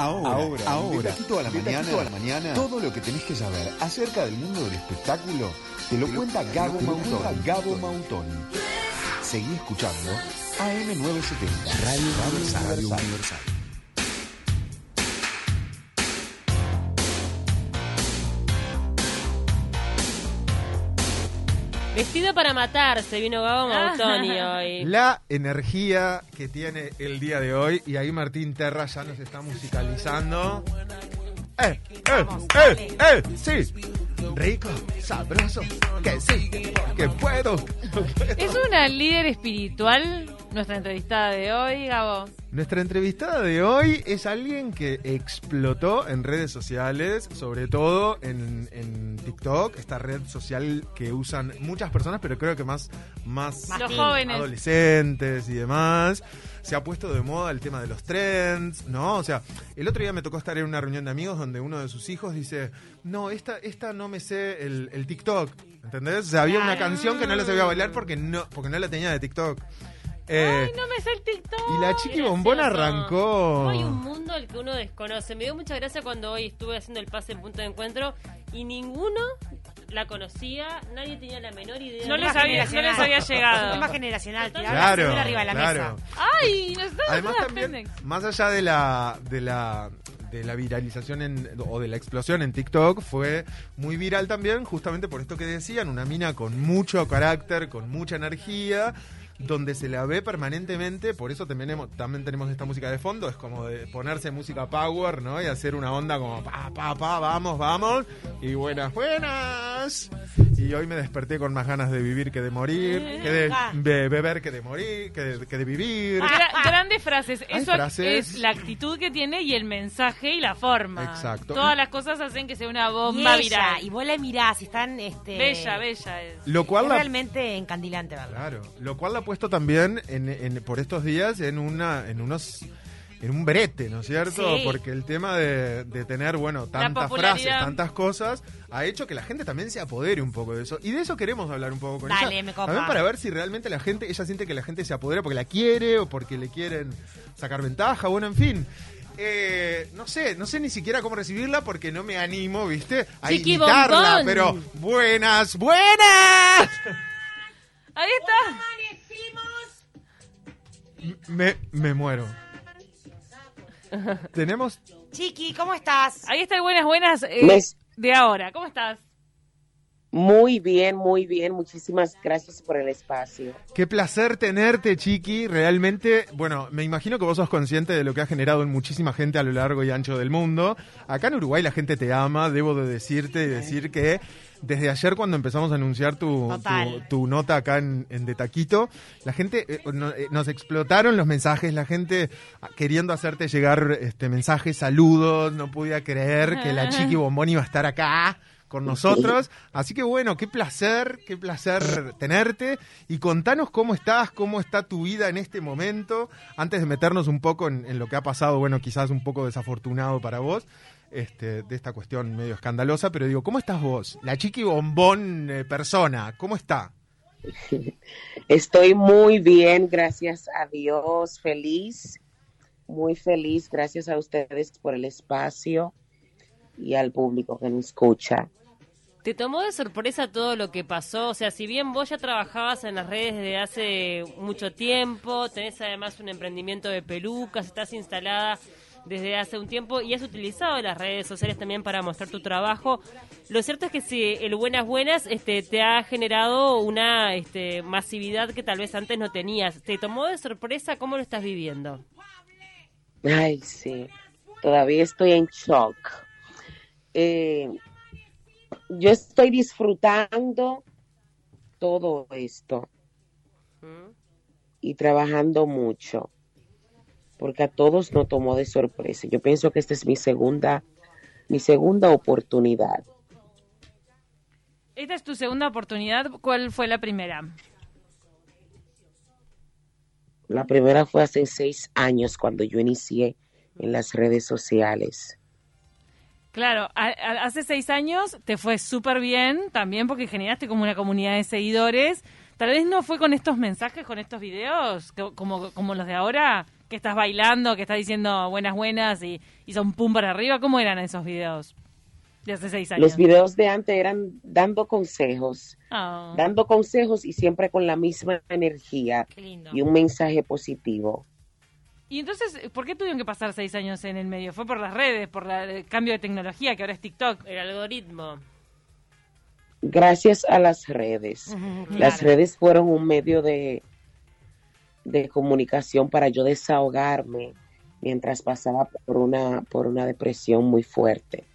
Ahora, ahora, ahora, de a la mañana, a la mañana, todo lo que tenés que saber acerca del mundo del espectáculo te lo cuenta Gabo Mautoni. Gabo Mautoni. Seguí escuchando AM970, Radio Universal. Vestido para matarse, vino Gabo Mautoni hoy. La energía que tiene el día de hoy, y ahí Martín Terra ya nos está musicalizando. ¡Eh, eh, eh, eh! ¡Sí! Rico, sabroso, que sí, que puedo. ¿Es una líder espiritual nuestra entrevistada de hoy, Gabo? Nuestra entrevistada de hoy es alguien que explotó en redes sociales, sobre todo en, TikTok, esta red social que usan muchas personas, pero creo que más, más, Los jóvenes. adolescentes y demás. Se ha puesto de moda el tema de los trends, ¿no? O sea, el otro día me tocó estar en una reunión de amigos donde uno de sus hijos dice, no, esta, esta no me sé el, el TikTok, ¿entendés? O sea, había una canción que no la sabía bailar porque no, porque no la tenía de TikTok. Eh, Ay, no me sé el TikTok. Y la chiqui bombón arrancó. Hay un mundo al que uno desconoce. Me dio mucha gracia cuando hoy estuve haciendo el pase en punto de encuentro y ninguno la conocía, nadie tenía la menor idea. No, les había, no les había llegado. Es tema generacional, claro, arriba de la claro. mesa. Ay, Además también, más allá de la, de la de la viralización en, o de la explosión en TikTok fue muy viral también, justamente por esto que decían, una mina con mucho carácter, con mucha energía, donde se la ve permanentemente, por eso también, también tenemos esta música de fondo, es como de ponerse música power, ¿no? Y hacer una onda como pa, pa, pa, vamos, vamos, y buenas, buenas. Y hoy me desperté con más ganas de vivir que de morir, que de, beber que de morir, que de, vivir. grandes frases, eso es la actitud que tiene y el mensaje y la forma. Exacto. Todas las cosas hacen que sea una bomba y viral. Y vos la mirás, están... Este, bella, bella es. Lo cual realmente encandilante, ¿verdad? Claro, lo cual la puesto también en, por estos días en una en unos en un brete, ¿no es cierto? Porque el tema de, tener, bueno, tantas frases, tantas cosas, ha hecho que la gente también se apodere un poco de eso. Y de eso queremos hablar un poco con Dale, ella. También para ver si realmente la gente, ella siente que la gente se apodera porque la quiere o porque le quieren sacar ventaja, bueno, en fin. Eh, no sé, no sé ni siquiera cómo recibirla porque no me animo, ¿viste? A invitarla, pero buenas, buenas. Ahí está. Me, me muero. Tenemos. Chiqui, ¿cómo estás? Ahí está el buenas, buenas eh, de ahora. ¿Cómo estás? Muy bien, muy bien. Muchísimas gracias por el espacio. Qué placer tenerte, Chiqui. Realmente, bueno, me imagino que vos sos consciente de lo que ha generado en muchísima gente a lo largo y ancho del mundo. Acá en Uruguay la gente te ama. Debo de decirte y decir que desde ayer cuando empezamos a anunciar tu, tu, nota acá en, en, De Taquito, la gente, eh, eh, nos explotaron los mensajes, la gente queriendo hacerte llegar este mensajes, saludos, no podía creer que la Chiqui Bombón iba a estar acá con nosotros. Así que bueno, qué placer, qué placer tenerte. Y contanos cómo estás, cómo está tu vida en este momento, antes de meternos un poco en, en lo que ha pasado, bueno, quizás un poco desafortunado para vos este, de esta cuestión medio escandalosa, pero digo, ¿cómo estás vos? La chiqui bombón eh, persona, ¿cómo está? Estoy muy bien, gracias a Dios, feliz, muy feliz, gracias a ustedes por el espacio y al público que me escucha. ¿Te tomó de sorpresa todo lo que pasó? O sea, si bien vos ya trabajabas en las redes desde hace mucho tiempo, tenés además un emprendimiento de pelucas, estás instalada desde hace un tiempo y has utilizado las redes sociales también para mostrar tu trabajo. Lo cierto es que si el Buenas Buenas este, te ha generado una este, masividad que tal vez antes no tenías. ¿Te tomó de sorpresa? ¿Cómo lo estás viviendo? Ay, sí. Todavía estoy en shock. Eh, yo estoy disfrutando todo esto y trabajando mucho porque a todos nos tomó de sorpresa. Yo pienso que esta es mi segunda, mi segunda oportunidad. Esta es tu segunda oportunidad. ¿Cuál fue la primera? La primera fue hace seis años cuando yo inicié en las redes sociales. Claro, hace seis años te fue súper bien, también porque generaste como una comunidad de seguidores. Tal vez no fue con estos mensajes, con estos videos, como, como los de ahora, que estás bailando, que estás diciendo buenas, buenas y, y son pum para arriba. ¿Cómo eran esos videos de hace seis años? Los videos de antes eran dando consejos, Ah. dando consejos y siempre con la misma energía Qué lindo. y un mensaje positivo. Y entonces, ¿por qué tuvieron que pasar seis años en el medio? ¿Fue por las redes, por la- el cambio de tecnología, que ahora es TikTok? El algoritmo. Gracias a las redes. Las claro. redes fueron un medio de, de comunicación para yo desahogarme mientras pasaba por una, por una depresión muy fuerte.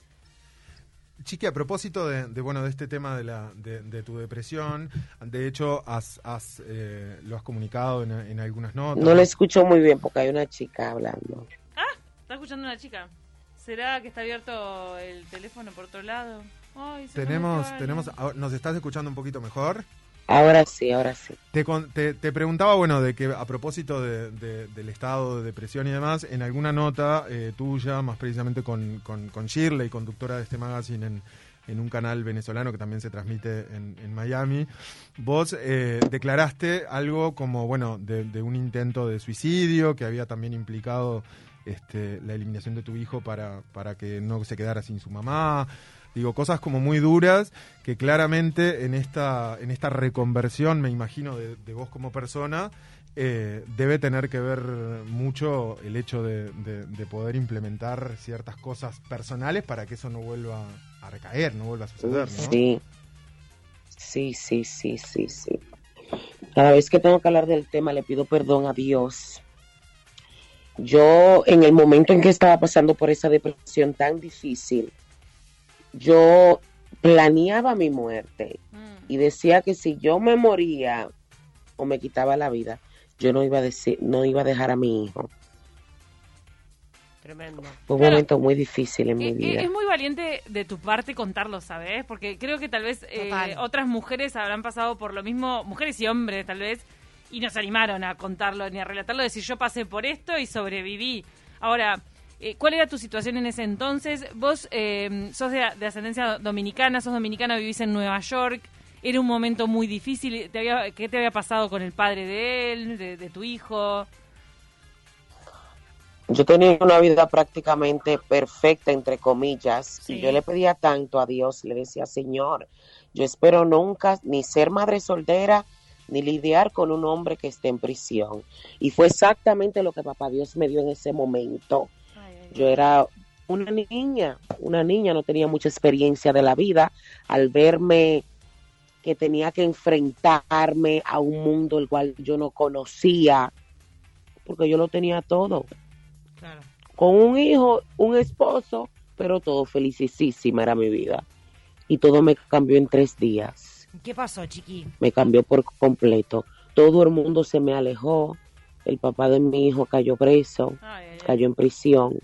Chiqui, a propósito de, de, bueno de este tema de, la, de, de tu depresión, de hecho has, has, eh, lo has comunicado en, en algunas notas. No lo escucho muy bien porque hay una chica hablando. ¿Está escuchando una chica? ¿Será que está abierto el teléfono por otro lado? Ay, se Tenemos, tenemos, ah, ¿nos estás escuchando un poquito mejor? Ahora sí, ahora sí. Te, te, te preguntaba, bueno, de que a propósito de- de- del estado de depresión y demás, en alguna nota eh, tuya, más precisamente con, con, Shirley, conductora de este magazine en, en un canal venezolano que también se transmite en, en Miami, vos eh, declaraste algo como, bueno, de, de un intento de suicidio que había también implicado este, la eliminación de tu hijo para, para que no se quedara sin su mamá. Digo, cosas como muy duras que claramente en esta, en esta reconversión, me imagino, de, vos como persona, eh, debe tener que ver mucho el hecho de, de- de poder implementar ciertas cosas personales para que eso no vuelva a recaer, no vuelva a suceder, ¿no? Sí. Sí, sí, sí, sí, sí. Cada vez que tengo que hablar del tema le pido perdón a Dios. Yo, en el momento en que estaba pasando por esa depresión tan difícil, yo planeaba mi muerte Mm. y decía que si yo me moría o me quitaba la vida, yo no iba a decir, no iba a dejar a mi hijo. Tremendo. Fue un Claro. momento muy difícil en mi Eh, eh, vida. Es muy valiente de tu parte contarlo, ¿sabes? Porque creo que tal vez eh, otras mujeres habrán pasado por lo mismo, mujeres y hombres tal vez, y no se animaron a contarlo ni a relatarlo, decir yo pasé por esto y sobreviví. Ahora, eh, ¿cuál era tu situación en ese entonces? Vos eh, sos de, de ascendencia dominicana, sos dominicana, vivís en Nueva York, era un momento muy difícil. ¿Te había, ¿Qué te había pasado con el padre de él, de, de tu hijo? Yo tenía una vida prácticamente perfecta, entre comillas, Sí. y yo le pedía tanto a Dios, le decía, Señor, yo espero nunca ni ser madre soltera, ni lidiar con un hombre que esté en prisión. Y fue exactamente lo que papá Dios me dio en ese momento. Yo era una niña, una niña, no tenía mucha experiencia de la vida. Al verme que tenía que enfrentarme a un mundo el cual yo no conocía, porque yo lo tenía todo Claro. con un hijo, un esposo, pero todo felicísima era mi vida. Y todo me cambió en tres días. ¿Qué pasó, chiqui? Me cambió por completo. Todo el mundo se me alejó. El papá de mi hijo cayó preso, Ay. Cayó en prisión.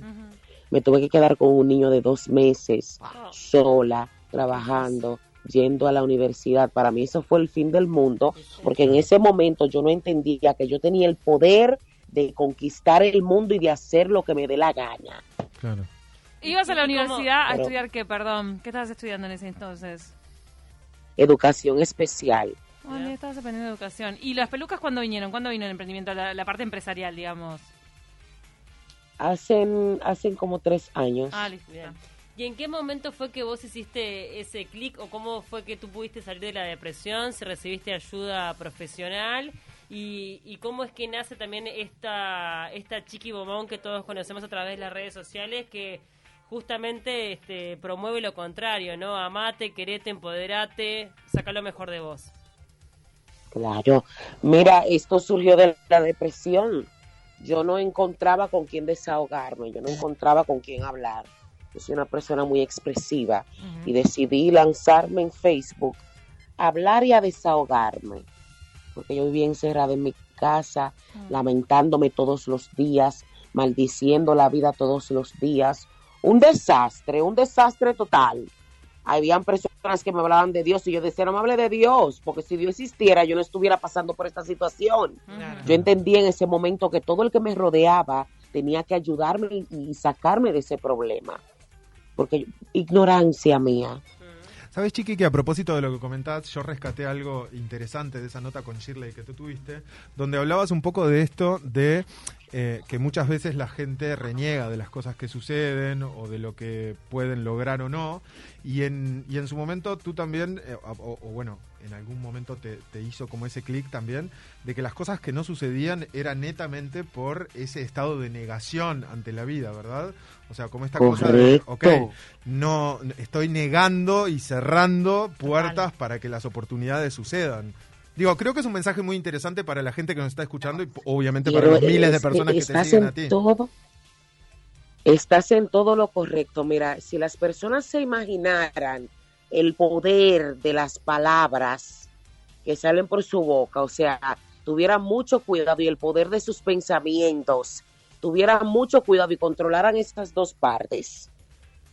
Me tuve que quedar con un niño de dos meses, sola, trabajando, yendo a la universidad. Para mí eso fue el fin del mundo, porque en ese momento yo no entendía que yo tenía el poder de conquistar el mundo y de hacer lo que me dé la gana. Claro. ¿Ibas a la universidad a estudiar qué, perdón? ¿Qué estabas estudiando en ese entonces? Educación especial. Vale, estabas aprendiendo educación. ¿Y las pelucas cuándo vinieron? ¿Cuándo vino el emprendimiento? La, la parte empresarial, digamos. Hacen, hacen como tres años. Ah, listo. Bien. ¿Y en qué momento fue que vos hiciste ese clic o cómo fue que tú pudiste salir de la depresión, si recibiste ayuda profesional y, y cómo es que nace también esta, esta chiqui bomón que todos conocemos a través de las redes sociales que justamente este, promueve lo contrario, ¿no? Amate, querete, empoderate, saca lo mejor de vos. Claro. Mira, esto surgió de la depresión. Yo no encontraba con quién desahogarme, yo no encontraba con quién hablar. Yo soy una persona muy expresiva y decidí lanzarme en Facebook, a hablar y a desahogarme. Porque yo vivía encerrada en mi casa, lamentándome todos los días, maldiciendo la vida todos los días. Un desastre, un desastre total. Habían personas que me hablaban de Dios y yo decía, no me hable de Dios, porque si Dios existiera yo no estuviera pasando por esta situación. Claro. Yo entendí en ese momento que todo el que me rodeaba tenía que ayudarme y, y sacarme de ese problema. Porque ignorancia mía. ¿Sabes, Chiqui, que a propósito de lo que comentás, yo rescaté algo interesante de esa nota con Shirley que tú tuviste, donde hablabas un poco de esto de eh, que muchas veces la gente reniega de las cosas que suceden o de lo que pueden lograr o no. Y en, y en su momento tú también, eh, o, o bueno, en algún momento te, te hizo como ese clic también, de que las cosas que no sucedían eran netamente por ese estado de negación ante la vida, ¿verdad? O sea, como esta cosa de, ok, no, estoy negando y cerrando puertas para que las oportunidades sucedan. Digo, creo que es un mensaje muy interesante para la gente que nos está escuchando y obviamente para los miles de personas que te siguen en a ti. todo, estás en todo lo correcto. Mira, si las personas se imaginaran el poder de las palabras que salen por su boca, o sea, tuvieran mucho cuidado y el poder de sus pensamientos, tuvieran mucho cuidado y controlaran estas dos partes.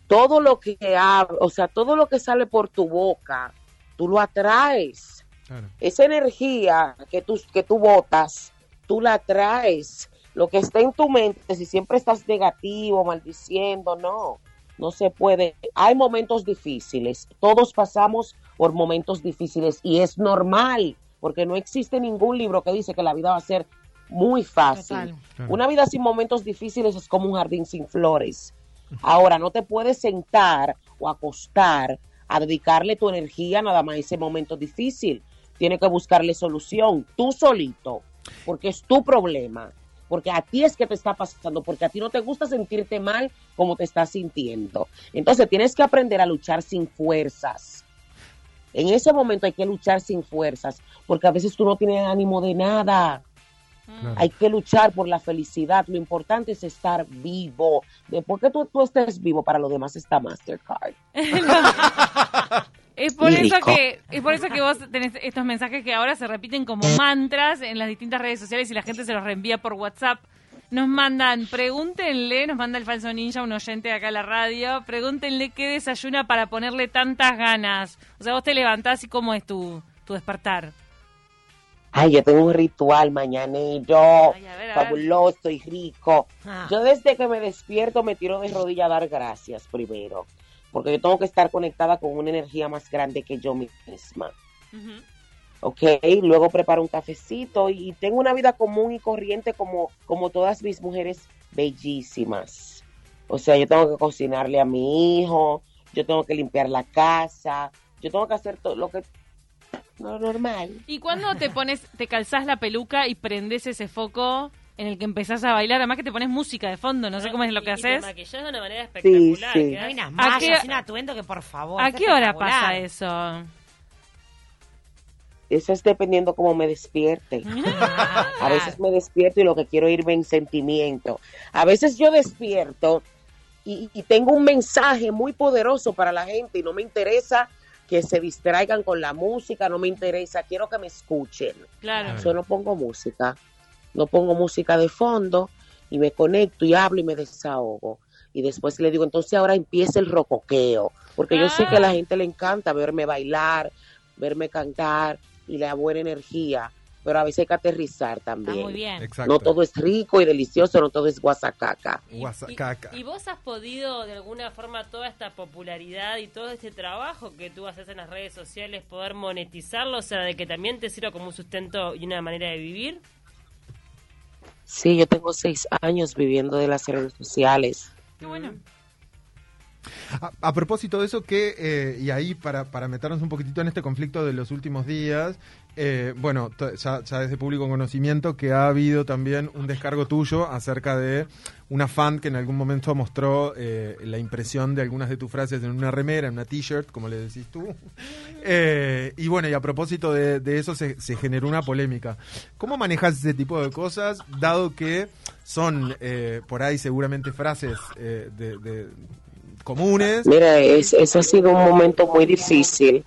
Todo lo que hab- o sea, todo lo que sale por tu boca, tú lo atraes Claro. esa energía que tú, que tú botas, tú la traes. Lo que está en tu mente, si siempre estás negativo, maldiciendo, no, no se puede. Hay momentos difíciles, todos pasamos por momentos difíciles y es normal, porque no existe ningún libro que dice que la vida va a ser muy fácil. Claro. Una vida sin momentos difíciles es como un jardín sin flores. Ahora, no te puedes sentar o acostar a dedicarle tu energía nada más a ese momento difícil. Tienes que buscarle solución, tú solito, porque es tu problema, porque a ti es que te está pasando, porque a ti no te gusta sentirte mal como te estás sintiendo. Entonces, tienes que aprender a luchar sin fuerzas. En ese momento hay que luchar sin fuerzas, porque a veces tú no tienes ánimo de nada. Claro. Hay que luchar por la felicidad. Lo importante es estar vivo. Después que tú, tú estés vivo, para lo demás está Mastercard. Es por eso que es por eso que vos tenés estos mensajes que ahora se repiten como mantras en las distintas redes sociales y la gente se los reenvía por WhatsApp. Nos mandan, pregúntenle, nos manda el falso ninja, un oyente de acá a la radio, pregúntenle qué desayuna para ponerle tantas ganas. O sea, vos te levantás y cómo es tu, tu despertar. Ay, yo tengo un ritual mañanero, Ay, a ver, a ver. fabuloso y rico. Ah. Yo desde que me despierto me tiro de rodilla a dar gracias primero, porque yo tengo que estar conectada con una energía más grande que yo misma. Ujú. ¿ok? Luego preparo un cafecito y tengo una vida común y corriente como, como todas mis mujeres bellísimas. O sea, yo tengo que cocinarle a mi hijo, yo tengo que limpiar la casa, yo tengo que hacer todo lo que no normal. ¿Y cuando te pones, te calzás la peluca y prendes ese foco en el que empezás a bailar? Además que te pones música de fondo, no sé cómo es lo que Y- y te haces. maquillás de una manera espectacular. sí. Hay unas ¿A mallas un atuendo que, por favor. ¿A qué hora pasa eso? Eso es dependiendo cómo me despierte. Ah, A veces me despierto y lo que quiero irme en sentimiento. A veces yo despierto y, y tengo un mensaje muy poderoso para la gente y no me interesa que se distraigan con la música, no me interesa, quiero que me escuchen. Claro. Yo no pongo música, no pongo música de fondo y me conecto y hablo y me desahogo. Y después le digo, entonces ahora empieza el rocoqueo, porque yo sé que a la gente le encanta verme bailar, verme cantar y la buena energía, pero a veces hay que aterrizar Está también. muy bien. Exacto. No todo es rico y delicioso, no todo es guasacaca. Y- Guasacaca. Y, y vos has podido, de alguna forma, toda esta popularidad y todo este trabajo que tú haces en las redes sociales, poder monetizarlo, o sea, de que también te sirva como un sustento y una manera de vivir. Sí, yo tengo seis años viviendo de las redes sociales. Qué bueno. A, a propósito de eso, que, eh, y ahí para, para meternos un poquitito en este conflicto de los últimos días, eh, bueno, ya, ya es de público conocimiento que ha habido también un descargo tuyo acerca de una fan que en algún momento mostró eh, la impresión de algunas de tus frases en una remera, en una t-shirt, como le decís tú. Eh, y bueno, y a propósito de, de eso se, se generó una polémica. ¿Cómo manejas ese tipo de cosas, dado que son eh, por ahí seguramente frases eh, de- de comunes? Mira, es- eso ha sido un momento muy difícil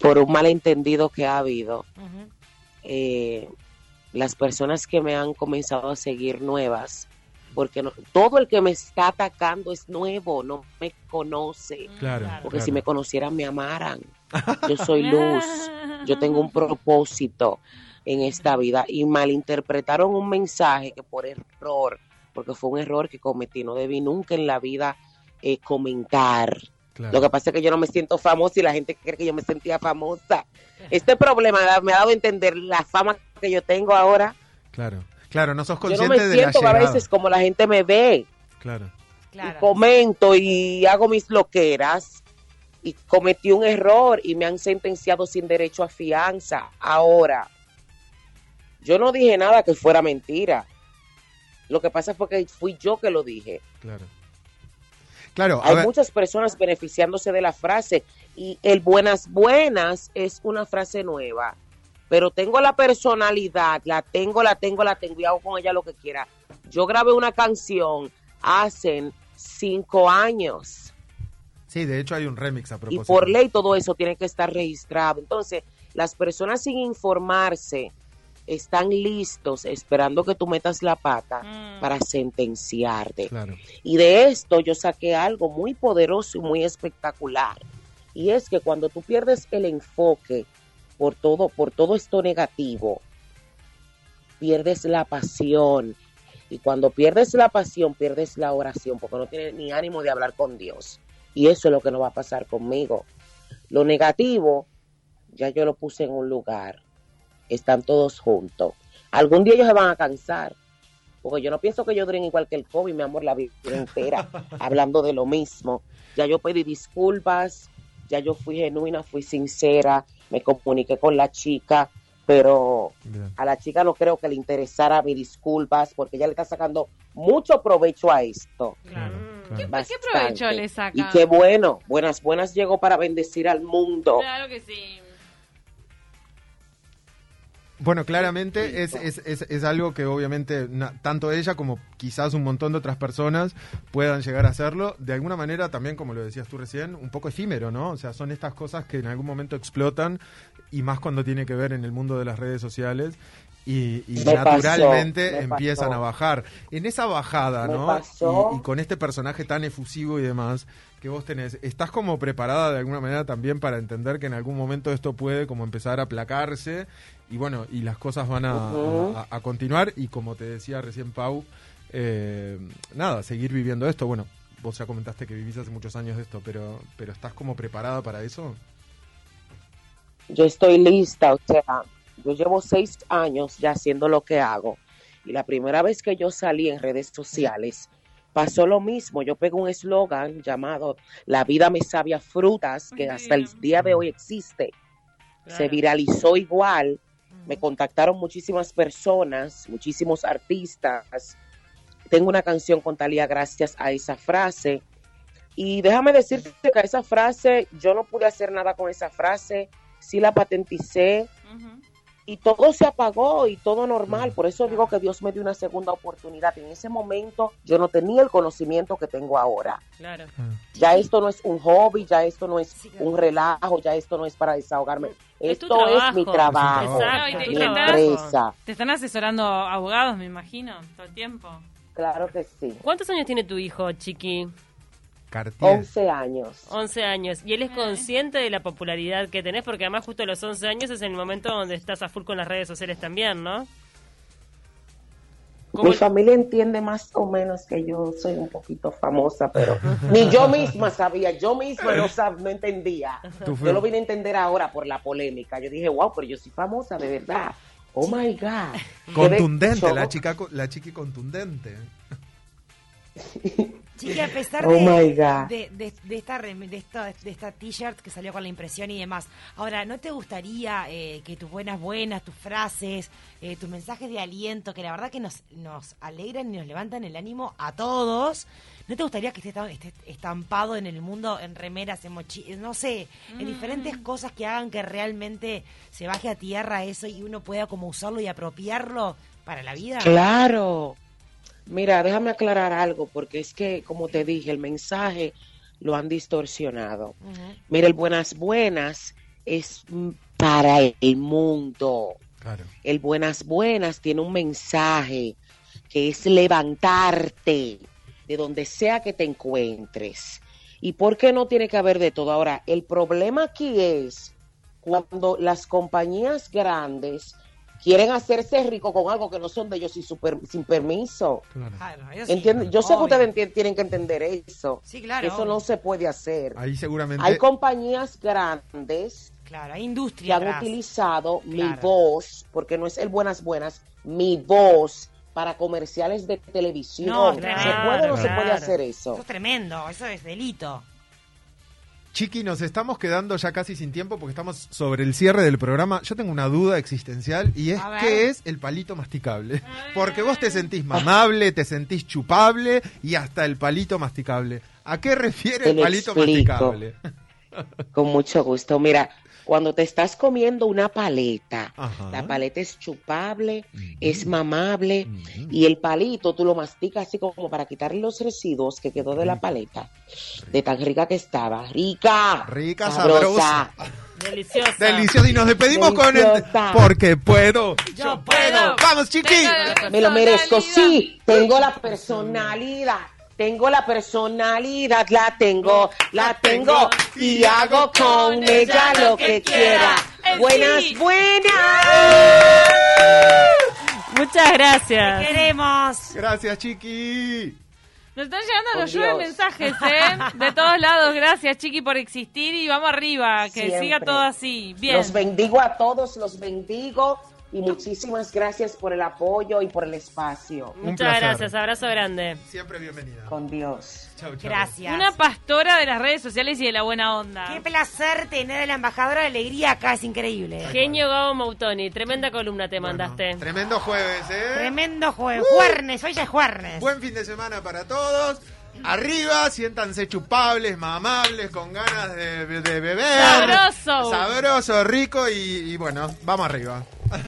por un malentendido que ha habido. Eh, las personas que me han comenzado a seguir nuevas, porque no- todo el que me está atacando es nuevo, no me conoce. Claro. Porque claro. si me conocieran, me amaran. Yo soy luz, yo tengo un propósito en esta vida y malinterpretaron un mensaje que por error, porque fue un error que cometí, no debí nunca en la vida eh, comentar. Claro. Lo que pasa es que yo no me siento famosa y la gente cree que yo me sentía famosa. Este problema me ha dado a entender la fama que yo tengo ahora. Claro. Claro, no sos Yo no consciente me de la siento a veces como la gente me ve. Claro. Claro. y comento y hago mis loqueras y cometí un error y me han sentenciado sin derecho a fianza. Ahora, yo no dije nada que fuera mentira. Lo que pasa fue que fui yo que lo dije. Claro. Claro, Hay ver, muchas personas beneficiándose de la frase y el buenas buenas es una frase nueva. Pero tengo la personalidad, la tengo, la tengo, la tengo y hago con ella lo que quiera. Yo grabé una canción hace cinco años sí, de hecho hay un remix a y propósito. por ley todo eso tiene que estar registrado. Entonces, las personas sin informarse están listos esperando que tú metas la pata Mm. para sentenciarte. Claro. Y de esto yo saqué algo muy poderoso y muy espectacular. Y es que cuando tú pierdes el enfoque por todo, por todo esto negativo, pierdes la pasión. Y cuando pierdes la pasión, pierdes la oración, porque no tienes ni ánimo de hablar con Dios. Y eso es lo que no va a pasar conmigo. Lo negativo, ya yo lo puse en un lugar. Están todos juntos. Algún día ellos se van a cansar. Porque yo no pienso que yo duren igual que el COVID, mi amor, la vida entera, hablando de lo mismo. Ya yo pedí disculpas, ya yo fui genuina, fui sincera, me comuniqué con la chica, pero Bien. a la chica no creo que le interesara mis disculpas porque ella le está sacando mucho provecho a esto. Claro, claro. ¿Qué Bastante. provecho le saca? Y qué bueno, buenas, buenas llegó para bendecir al mundo. Claro que sí. Bueno, claramente es, es, es, es algo que obviamente na- tanto ella como quizás un montón de otras personas puedan llegar a hacerlo. De alguna manera también, como lo decías tú recién, un poco efímero, ¿no? O sea, son estas cosas que en algún momento explotan y más cuando tiene que ver en el mundo de las redes sociales. Y, y Me pasó, naturalmente me empiezan pasó. a bajar. En esa bajada, Me ¿no? Y, y con este personaje tan efusivo y demás que vos tenés, ¿estás como preparada de alguna manera también para entender que en algún momento esto puede como empezar a aplacarse y bueno, y las cosas van a, a- a continuar y como te decía recién Pau, eh, nada, seguir viviendo esto. Bueno, vos ya comentaste que vivís hace muchos años de esto, pero, pero ¿estás como preparada para eso? yo estoy lista, o sea, yo llevo seis años ya haciendo lo que hago. Y la primera vez que yo salí en redes sociales, pasó lo mismo. Yo pegué un eslogan llamado La vida me sabe a frutas, que hasta el día de hoy existe. Se viralizó igual. Me contactaron muchísimas personas, muchísimos artistas. Tengo una canción con Talía gracias a esa frase. Y déjame decirte que esa frase, yo no pude hacer nada con esa frase. Sí la patenticé. Y todo se apagó y todo normal. Por eso digo que Dios me dio una segunda oportunidad. En ese momento yo no tenía el conocimiento que tengo ahora. Claro. Ya esto no es un hobby, ya esto no es un relajo, ya esto no es para desahogarme. Es Esto es mi trabajo. Exacto, y te- mi te empresa. Te están asesorando abogados, me imagino, todo el tiempo. Claro que sí. ¿Cuántos años tiene tu hijo, Chiqui? Cartier. 11 años. 11 años. ¿Y él es consciente de la popularidad que tenés? Porque además justo a los 11 años es el momento donde estás a full con las redes sociales también, ¿no? ¿Cómo- Mi familia entiende más o menos que yo soy un poquito famosa, pero ni yo misma sabía, yo misma no, sab- no entendía. Yo lo vine a entender ahora por la polémica. Yo dije, wow, pero yo soy famosa, de verdad. Oh my God. Contundente, la chica, la chiqui contundente. Chiqui, a pesar Oh de, my God. de, de- de esta de esta de esta t-shirt que salió con la impresión y demás, ahora, ¿no te gustaría eh, que tus buenas buenas, tus frases, eh, tus mensajes de aliento, que la verdad que nos, nos alegran y nos levantan el ánimo a todos, ¿no te gustaría que esté, esté estampado en el mundo, en remeras, en mochilas, no sé, en diferentes cosas que hagan que realmente se baje a tierra eso y uno pueda como usarlo y apropiarlo para la vida? Claro. Mira, déjame aclarar algo, porque es que, como te dije, el mensaje lo han distorsionado. Mira, el buenas buenas es para el mundo. Claro. El buenas buenas tiene un mensaje que es levantarte de donde sea que te encuentres. ¿Y por qué no tiene que haber de todo? Ahora, el problema aquí es cuando las compañías grandes quieren hacerse rico con algo que no son de ellos sin, su per- sin permiso. Claro. Yo sé que ustedes tienen que entender eso. Sí, claro. que eso no se puede hacer. Ahí seguramente. Hay compañías grandes Claro, hay que industria han atrás. utilizado mi voz, porque no es el buenas buenas, mi voz para comerciales de televisión. No, ¿Se claro, puede o no se puede hacer Eso eso? es tremendo, eso es delito. Chiqui, nos estamos quedando ya casi sin tiempo porque estamos sobre el cierre del programa. Yo tengo una duda existencial y es qué es el palito masticable. Porque vos te sentís mamable, te sentís chupable y hasta el palito masticable. ¿A qué refiere Te el palito explico. masticable? Con mucho gusto. Mira, cuando te estás comiendo una paleta, Ajá. la paleta es chupable, es mamable y el palito tú lo masticas así como para quitar los residuos que quedó de la paleta, de tan rica que estaba. Rica, Rica, sabrosa. Deliciosa. Delicioso. Y nos despedimos con el... Deliciosa. Porque puedo. Yo puedo. Vamos, Chiqui. Me lo merezco, sí, tengo la personalidad. Tengo la personalidad, la tengo, la tengo y hago con ella lo que quiera. Buenas, buenas. Muchas gracias. Queremos. Gracias, Chiqui. Nos están llegando, llueven Dios. mensajes, ¿eh? De todos lados. Gracias, Chiqui, por existir y vamos arriba. Que Siempre. siga todo así. Bien. Los bendigo a todos, los bendigo y muchísimas gracias por el apoyo y por el espacio. Muchas gracias. Abrazo grande. Siempre bienvenida. Con Dios. Chau, chau. Gracias. Una pastora de las redes sociales y de la buena onda. Qué placer tener a la embajadora de alegría acá, es increíble. Genio Gabo Mautoni. Tremenda columna te Bueno, mandaste. tremendo jueves, ¿eh? Tremendo jueves. Juernes, hoy ya es juernes. Buen fin de semana para todos. Arriba, siéntanse chupables, mamables, con ganas de, de beber. Sabroso. Sabroso, rico y, y bueno, vamos arriba.